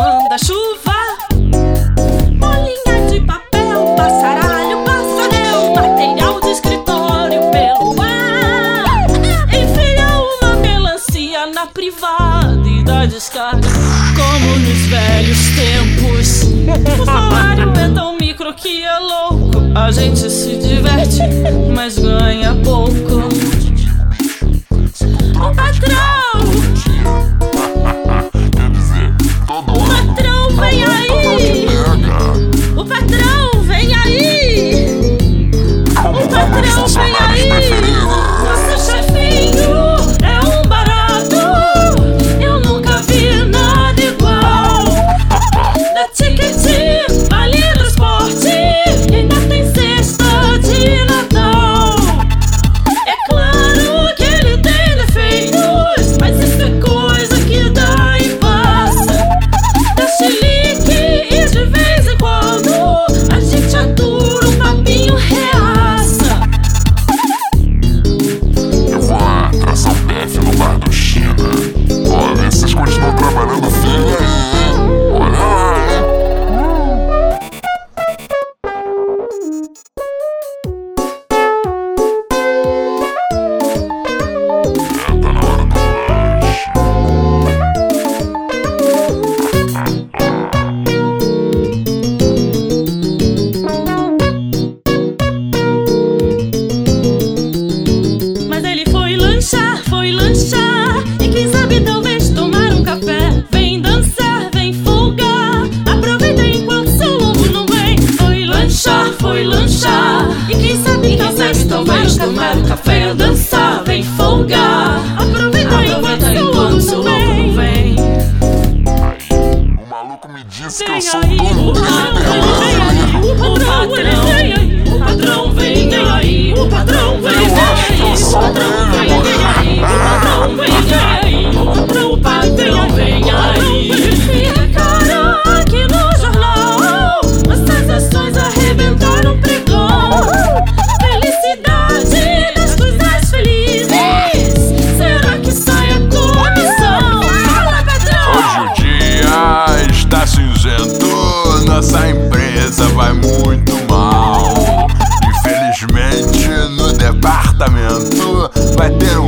manda-chuva, bolinha de papel, passaralho, passarel, material de escritório pelo ar. Enfia uma melancia na privada e dá descarga, como nos velhos tempos. O salário é tão micro que é louco, a gente se diverte, mas ganha. tomar um café, dançar, vem folgar. Aproveita, Aproveita enquanto o louco não vem. O maluco me diz que eu sou dono do Superman. O patrão vai muito mal. Infelizmente, no departamento vai ter